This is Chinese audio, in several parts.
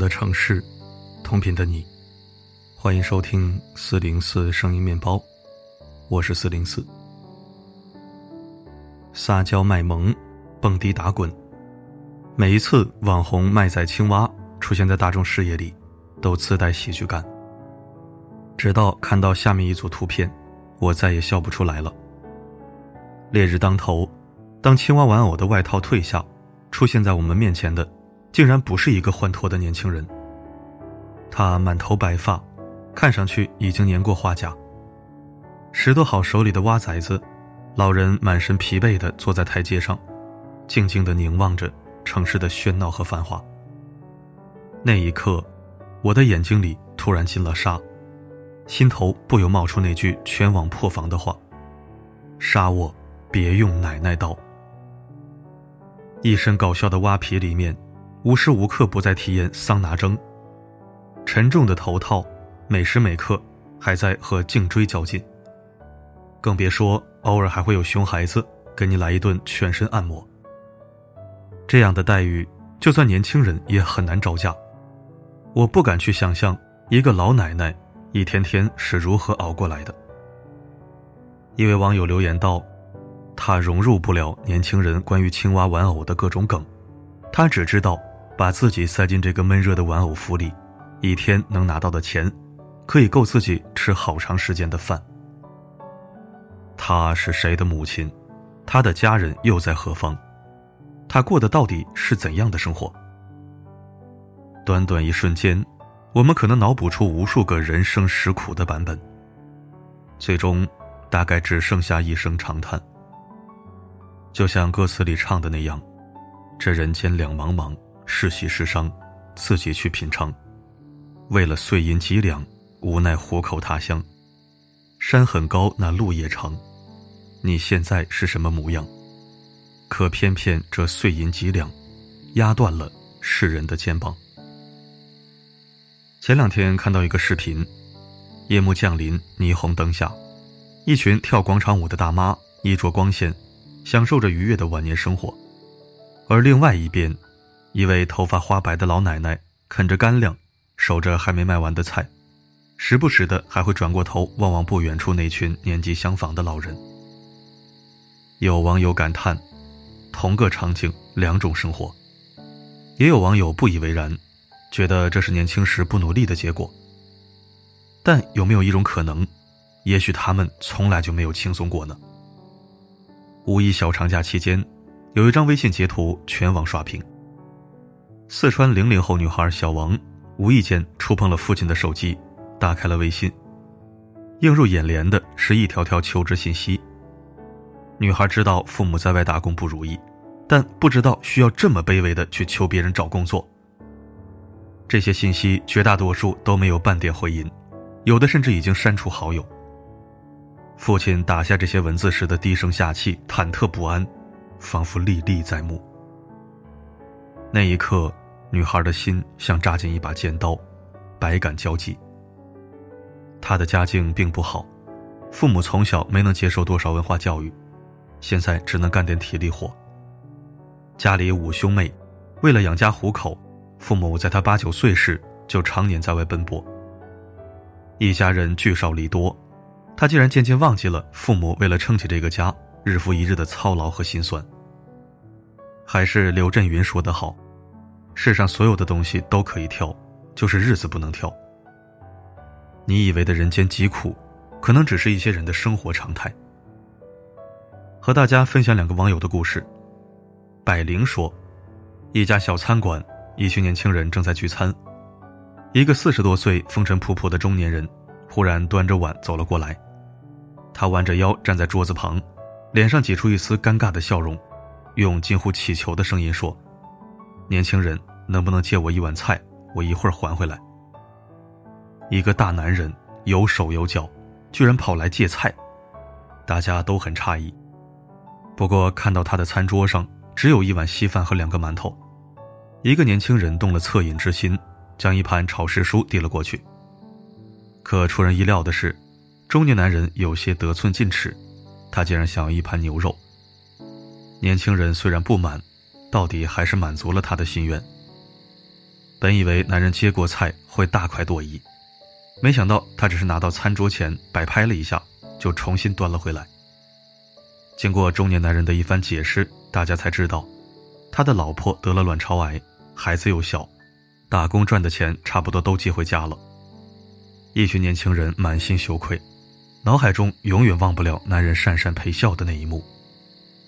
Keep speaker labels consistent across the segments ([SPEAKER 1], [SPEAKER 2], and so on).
[SPEAKER 1] 的城市，同频的你，欢迎收听四零四声音面包，我是四零四。撒娇卖萌，蹦迪打滚，每一次网红卖仔青蛙出现在大众视野里，都自带喜剧感。直到看到下面一组图片，我再也笑不出来了。烈日当头，当青蛙玩偶的外套褪下，出现在我们面前的。竟然不是一个欢脱的年轻人。他满头白发，看上去已经年过花甲。拾掇好手里的蛙崽子，老人满身疲惫地坐在台阶上，静静地凝望着城市的喧闹和繁华。那一刻，我的眼睛里突然进了沙，心头不由冒出那句全网破防的话：“杀我，别用奶奶刀。”一身搞笑的蛙皮里面。无时无刻不在体验桑拿蒸，沉重的头套，每时每刻还在和颈椎较劲。更别说偶尔还会有熊孩子给你来一顿全身按摩。这样的待遇，就算年轻人也很难招架。我不敢去想象一个老奶奶一天天是如何熬过来的。一位网友留言道：“他融入不了年轻人关于青蛙玩偶的各种梗，他只知道。”把自己塞进这个闷热的玩偶服里，一天能拿到的钱，可以够自己吃好长时间的饭。她是谁的母亲？她的家人又在何方？她过的到底是怎样的生活？短短一瞬间，我们可能脑补出无数个人生实苦的版本，最终大概只剩下一声长叹。就像歌词里唱的那样：“这人间两茫茫。”是喜是伤，自己去品尝。为了碎银几两，无奈虎口他乡。山很高，那路也长。你现在是什么模样？可偏偏这碎银几两，压断了世人的肩膀。前两天看到一个视频，夜幕降临，霓虹灯下，一群跳广场舞的大妈衣着光鲜，享受着愉悦的晚年生活，而另外一边。一位头发花白的老奶奶啃着干粮，守着还没卖完的菜，时不时的还会转过头望望不远处那群年纪相仿的老人。有网友感叹：“同个场景，两种生活。”也有网友不以为然，觉得这是年轻时不努力的结果。但有没有一种可能，也许他们从来就没有轻松过呢？五一小长假期间，有一张微信截图全网刷屏。四川零零后女孩小王无意间触碰了父亲的手机，打开了微信。映入眼帘的是一条条求职信息。女孩知道父母在外打工不如意，但不知道需要这么卑微的去求别人找工作。这些信息绝大多数都没有半点回音，有的甚至已经删除好友。父亲打下这些文字时的低声下气、忐忑不安，仿佛历历在目。那一刻。女孩的心像扎进一把尖刀，百感交集。她的家境并不好，父母从小没能接受多少文化教育，现在只能干点体力活。家里五兄妹，为了养家糊口，父母在她八九岁时就常年在外奔波。一家人聚少离多，她竟然渐渐忘记了父母为了撑起这个家日复一日的操劳和辛酸。还是刘震云说得好。世上所有的东西都可以挑，就是日子不能挑。你以为的人间疾苦，可能只是一些人的生活常态。和大家分享两个网友的故事。百灵说，一家小餐馆，一群年轻人正在聚餐，一个四十多岁、风尘仆仆的中年人，忽然端着碗走了过来。他弯着腰站在桌子旁，脸上挤出一丝尴尬的笑容，用近乎乞求的声音说。年轻人，能不能借我一碗菜？我一会儿还回来。一个大男人有手有脚，居然跑来借菜，大家都很诧异。不过看到他的餐桌上只有一碗稀饭和两个馒头，一个年轻人动了恻隐之心，将一盘炒时蔬递了过去。可出人意料的是，中年男人有些得寸进尺，他竟然想要一盘牛肉。年轻人虽然不满。到底还是满足了他的心愿。本以为男人接过菜会大快朵颐，没想到他只是拿到餐桌前摆拍了一下，就重新端了回来。经过中年男人的一番解释，大家才知道，他的老婆得了卵巢癌，孩子又小，打工赚的钱差不多都寄回家了。一群年轻人满心羞愧，脑海中永远忘不了男人讪讪陪笑的那一幕。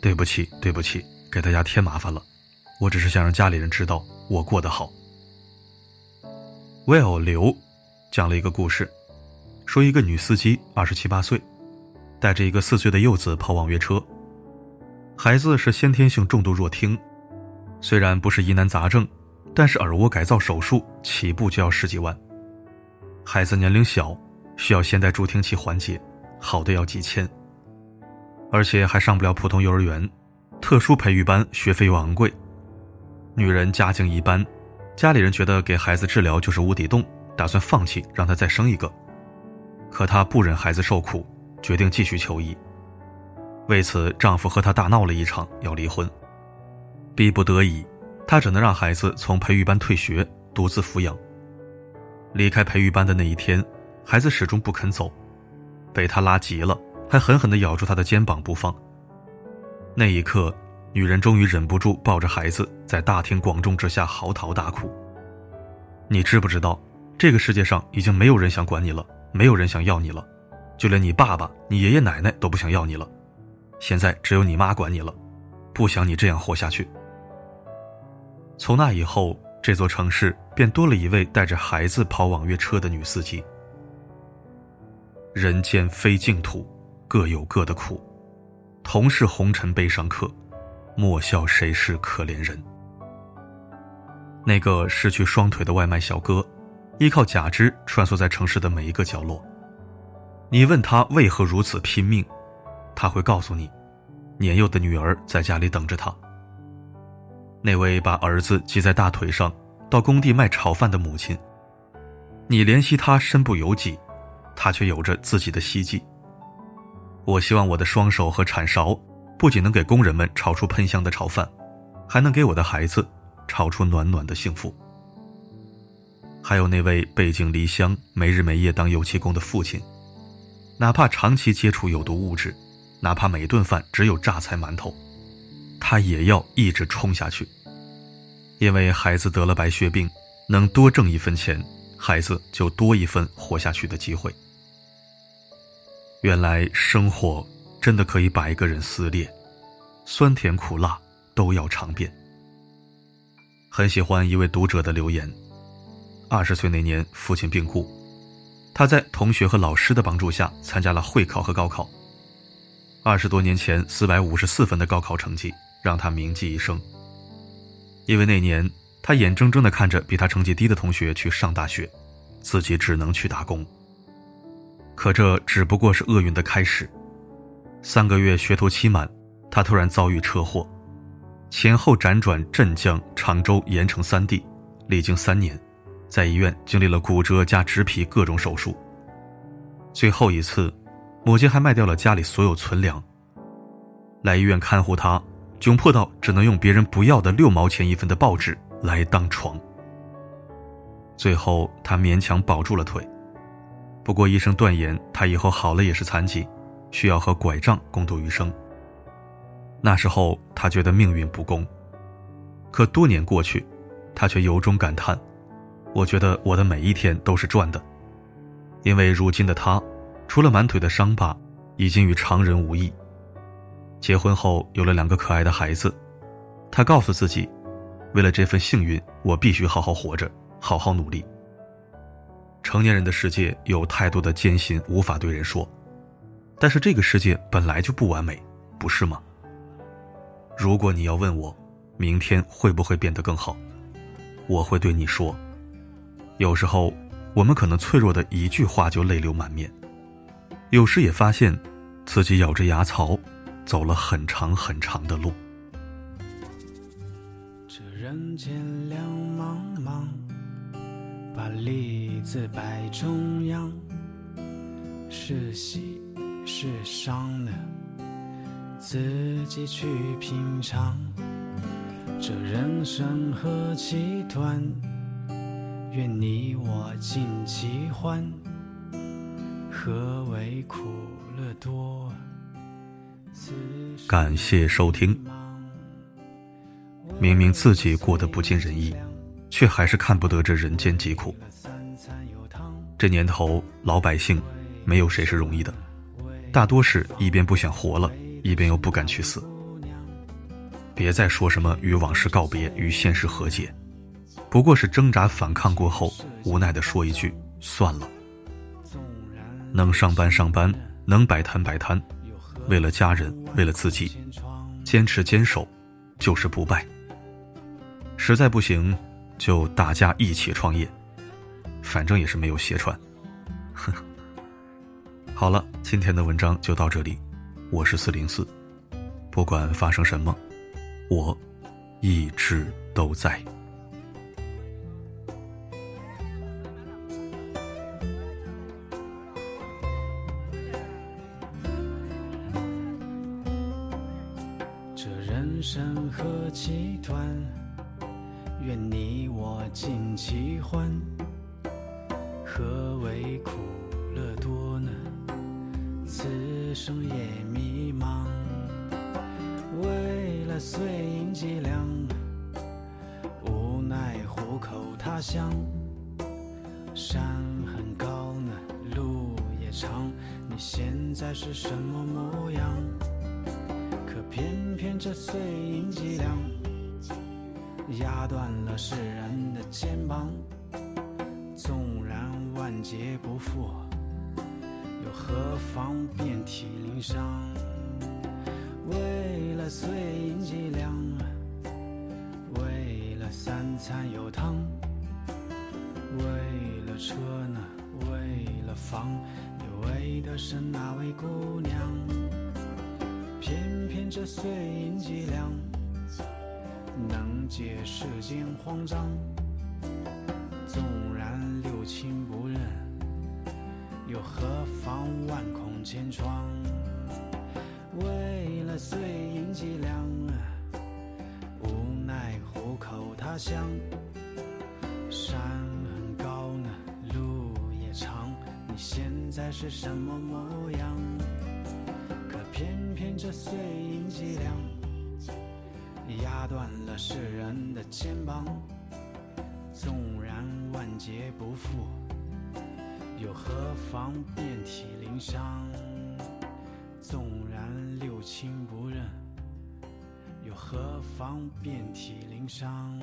[SPEAKER 1] 对不起，对不起，给大家添麻烦了，我只是想让家里人知道我过得好。Well，刘讲了一个故事，说一个女司机二十七八岁，带着一个四岁的幼子跑网约车。孩子是先天性重度弱听，虽然不是疑难杂症，但是耳蜗改造手术起步就要十几万。孩子年龄小，需要先带助听器缓解，好的要几千。而且还上不了普通幼儿园，特殊培育班学费又昂贵。女人家境一般。家里人觉得给孩子治疗就是无底洞，打算放弃让他再生一个。可她不忍孩子受苦，决定继续求医。为此，丈夫和她大闹了一场，要离婚。逼不得已，她只能让孩子从培育班退学，独自抚养。离开培育班的那一天，孩子始终不肯走，被她拉急了，还狠狠地咬住她的肩膀不放。那一刻。女人终于忍不住抱着孩子，在大庭广众之下嚎啕大哭。你知不知道，这个世界上已经没有人想管你了，没有人想要你了，就连你爸爸、你爷爷奶奶都不想要你了。现在只有你妈管你了，不想你这样活下去。从那以后，这座城市便多了一位带着孩子跑网约车的女司机。人间非净土，各有各的苦，同是红尘悲伤客。莫笑谁是可怜人。那个失去双腿的外卖小哥，依靠假肢穿梭在城市的每一个角落。你问他为何如此拼命，他会告诉你，年幼的女儿在家里等着他。那位把儿子系在大腿上到工地卖炒饭的母亲，你怜惜他身不由己，他却有着自己的希冀。我希望我的双手和铲勺。不仅能给工人们炒出喷香的炒饭，还能给我的孩子炒出暖暖的幸福。还有那位背井离乡、没日没夜当油漆工的父亲，哪怕长期接触有毒物质，哪怕每顿饭只有榨菜馒头，他也要一直冲下去。因为孩子得了白血病，能多挣一分钱，孩子就多一份活下去的机会。原来生活。真的可以把一个人撕裂，酸甜苦辣都要尝遍。很喜欢一位读者的留言：二十岁那年，父亲病故，他在同学和老师的帮助下参加了会考和高考。二十多年前，四百五十四分的高考成绩让他铭记一生。因为那年，他眼睁睁地看着比他成绩低的同学去上大学，自己只能去打工。可这只不过是厄运的开始。三个月学徒期满，他突然遭遇车祸，前后辗转镇江、常州、盐城三地，历经三年，在医院经历了骨折加植皮各种手术。最后一次，母亲还卖掉了家里所有存粮，来医院看护他，窘迫到只能用别人不要的六毛钱一份的报纸来当床。最后，他勉强保住了腿，不过医生断言他以后好了也是残疾。需要和拐杖共度余生。那时候他觉得命运不公，可多年过去，他却由衷感叹：“我觉得我的每一天都是赚的，因为如今的他，除了满腿的伤疤，已经与常人无异。结婚后有了两个可爱的孩子，他告诉自己，为了这份幸运，我必须好好活着，好好努力。成年人的世界有太多的艰辛无法对人说。”但是这个世界本来就不完美，不是吗？如果你要问我，明天会不会变得更好，我会对你说，有时候我们可能脆弱的一句话就泪流满面，有时也发现自己咬着牙槽，走了很长很长的路。
[SPEAKER 2] 这人间两茫茫，把利字摆中央，是喜。是伤了，自己去品尝。这人生何其短，愿你我尽其欢。何为苦乐多？
[SPEAKER 1] 感谢收听。明明自己过得不尽人意，却还是看不得这人间疾苦。这年头，老百姓没有谁是容易的，大多是一边不想活了，一边又不敢去死。别再说什么与往事告别，与现实和解，不过是挣扎反抗过后，无奈的说一句算了。能上班上班，能摆摊摆摊，为了家人，为了自己，坚持坚守，就是不败。实在不行，就大家一起创业，反正也是没有鞋穿。好了，今天的文章就到这里，我是四零四，不管发生什么，我一直都在。
[SPEAKER 2] 这人生何其短，愿你我尽其欢。生也迷茫。为了碎银几两，无奈糊口他乡。山很高呢，路也长，你现在是什么模样？可偏偏这碎银几两，压断了世人的肩膀。纵然万劫不复，又何妨遍体鳞伤？为了碎银几两，为了三餐有汤，为了车呢，为了房，你为的是哪位姑娘？偏偏这碎银几两，能解世间慌张。纵何妨万孔千疮？为了碎银几两，无奈虎口他乡。山很高呢，路也长，你现在是什么模样？可偏偏这碎银几两，压断了世人的肩膀。纵然万劫不复，又何妨遍体鳞伤？纵然六亲不认，又何妨遍体鳞伤？